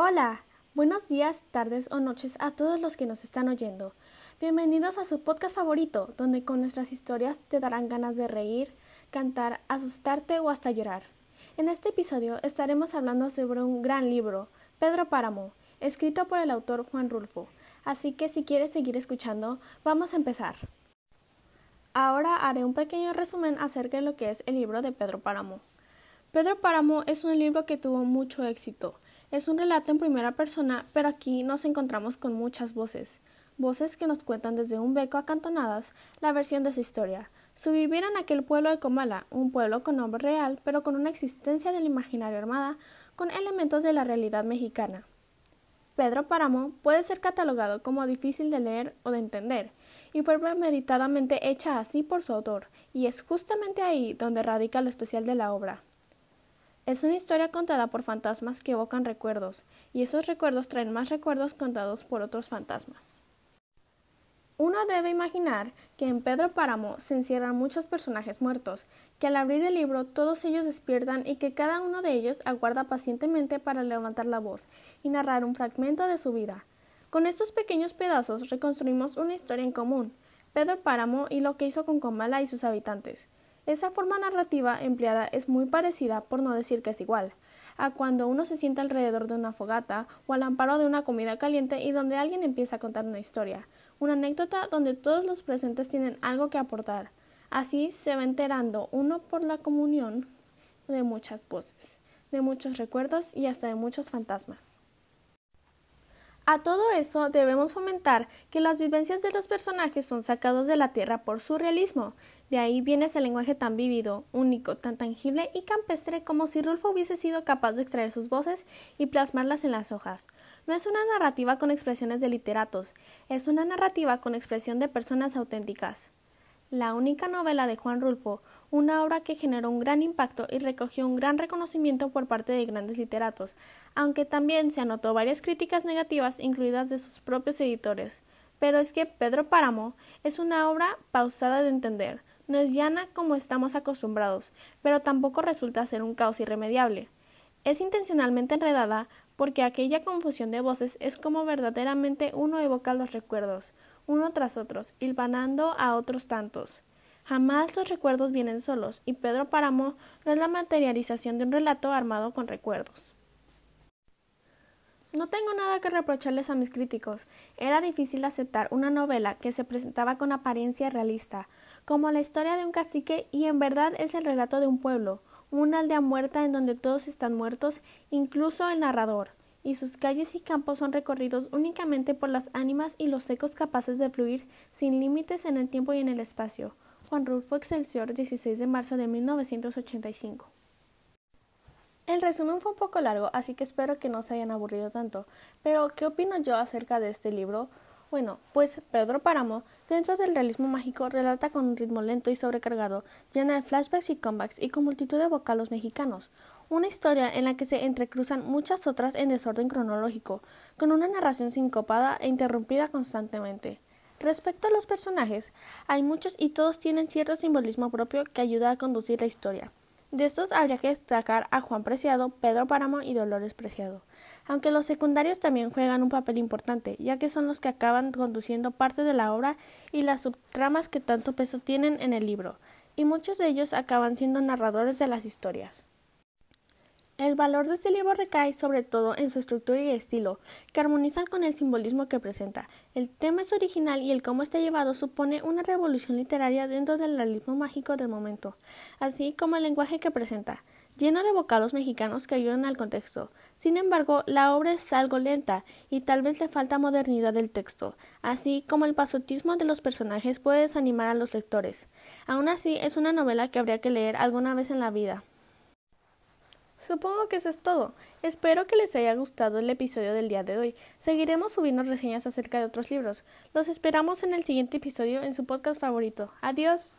Hola, buenos días, tardes o noches a todos los que nos están oyendo. Bienvenidos a su podcast favorito, donde con nuestras historias te darán ganas de reír, cantar, asustarte o hasta llorar. En este episodio estaremos hablando sobre un gran libro, Pedro Páramo, escrito por el autor Juan Rulfo. Así que si quieres seguir escuchando, vamos a empezar. Ahora haré un pequeño resumen acerca de lo que es el libro de Pedro Páramo. Pedro Páramo es un libro que tuvo mucho éxito. Es un relato en primera persona, pero aquí nos encontramos con muchas voces. Voces que nos cuentan desde un beco acantonadas la versión de su historia, su vivir en aquel pueblo de Comala, un pueblo con nombre real, pero con una existencia del imaginario armada, con elementos de la realidad mexicana. Pedro Páramo puede ser catalogado como difícil de leer o de entender, y fue premeditadamente hecha así por su autor, y es justamente ahí donde radica lo especial de la obra. Es una historia contada por fantasmas que evocan recuerdos, y esos recuerdos traen más recuerdos contados por otros fantasmas. Uno debe imaginar que en Pedro Páramo se encierran muchos personajes muertos, que al abrir el libro todos ellos despiertan y que cada uno de ellos aguarda pacientemente para levantar la voz y narrar un fragmento de su vida. Con estos pequeños pedazos reconstruimos una historia en común, Pedro Páramo y lo que hizo con Comala y sus habitantes. Esa forma narrativa empleada es muy parecida, por no decir que es igual, a cuando uno se sienta alrededor de una fogata o al amparo de una comida caliente y donde alguien empieza a contar una historia, una anécdota donde todos los presentes tienen algo que aportar. Así se va enterando uno por la comunión de muchas voces, de muchos recuerdos y hasta de muchos fantasmas. A todo eso debemos fomentar que las vivencias de los personajes son sacados de la tierra por su realismo. De ahí viene ese lenguaje tan vívido, único, tan tangible y campestre como si Rulfo hubiese sido capaz de extraer sus voces y plasmarlas en las hojas. No es una narrativa con expresiones de literatos, es una narrativa con expresión de personas auténticas. La única novela de Juan Rulfo una obra que generó un gran impacto y recogió un gran reconocimiento por parte de grandes literatos, aunque también se anotó varias críticas negativas incluidas de sus propios editores. Pero es que Pedro Páramo es una obra pausada de entender, no es llana como estamos acostumbrados, pero tampoco resulta ser un caos irremediable. Es intencionalmente enredada porque aquella confusión de voces es como verdaderamente uno evoca los recuerdos, uno tras otros, hilvanando a otros tantos. Jamás los recuerdos vienen solos, y Pedro Páramo no es la materialización de un relato armado con recuerdos. No tengo nada que reprocharles a mis críticos. Era difícil aceptar una novela que se presentaba con apariencia realista, como la historia de un cacique y en verdad es el relato de un pueblo, una aldea muerta en donde todos están muertos, incluso el narrador, y sus calles y campos son recorridos únicamente por las ánimas y los ecos capaces de fluir sin límites en el tiempo y en el espacio. Juan Rulfo Excelsior, 16 de marzo de 1985. El resumen fue un poco largo, así que espero que no se hayan aburrido tanto. Pero, ¿qué opino yo acerca de este libro? Bueno, pues Pedro Páramo, dentro del realismo mágico, relata con un ritmo lento y sobrecargado, llena de flashbacks y comebacks y con multitud de vocalos mexicanos. Una historia en la que se entrecruzan muchas otras en desorden cronológico, con una narración sincopada e interrumpida constantemente. Respecto a los personajes, hay muchos y todos tienen cierto simbolismo propio que ayuda a conducir la historia. De estos habría que destacar a Juan Preciado, Pedro Páramo y Dolores Preciado, aunque los secundarios también juegan un papel importante, ya que son los que acaban conduciendo parte de la obra y las subtramas que tanto peso tienen en el libro, y muchos de ellos acaban siendo narradores de las historias. El valor de este libro recae sobre todo en su estructura y estilo, que armonizan con el simbolismo que presenta. El tema es original y el cómo está llevado supone una revolución literaria dentro del realismo mágico del momento, así como el lenguaje que presenta, lleno de vocados mexicanos que ayudan al contexto. Sin embargo, la obra es algo lenta y tal vez le falta modernidad del texto, así como el pasotismo de los personajes puede desanimar a los lectores. Aún así, es una novela que habría que leer alguna vez en la vida. Supongo que eso es todo. Espero que les haya gustado el episodio del día de hoy. Seguiremos subiendo reseñas acerca de otros libros. Los esperamos en el siguiente episodio en su podcast favorito. Adiós.